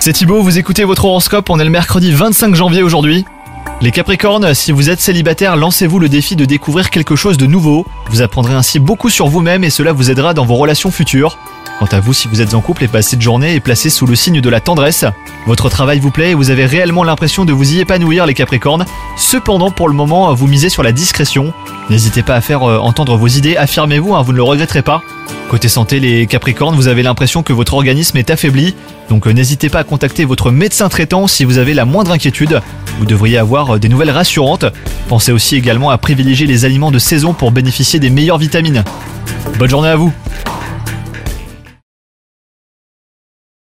C'est Thibaut, vous écoutez votre horoscope, on est le mercredi 25 janvier aujourd'hui. Les Capricornes, si vous êtes célibataire, lancez-vous le défi de découvrir quelque chose de nouveau. Vous apprendrez ainsi beaucoup sur vous-même et cela vous aidera dans vos relations futures. Quant à vous, si vous êtes en couple et passez cette journée est placée sous le signe de la tendresse. Votre travail vous plaît et vous avez réellement l'impression de vous y épanouir les Capricornes. Cependant, pour le moment, vous misez sur la discrétion. N'hésitez pas à faire euh, entendre vos idées, affirmez-vous, hein, vous ne le regretterez pas. Côté santé, les Capricornes, vous avez l'impression que votre organisme est affaibli, donc euh, n'hésitez pas à contacter votre médecin traitant si vous avez la moindre inquiétude. Vous devriez avoir euh, des nouvelles rassurantes. Pensez aussi également à privilégier les aliments de saison pour bénéficier des meilleures vitamines. Bonne journée à vous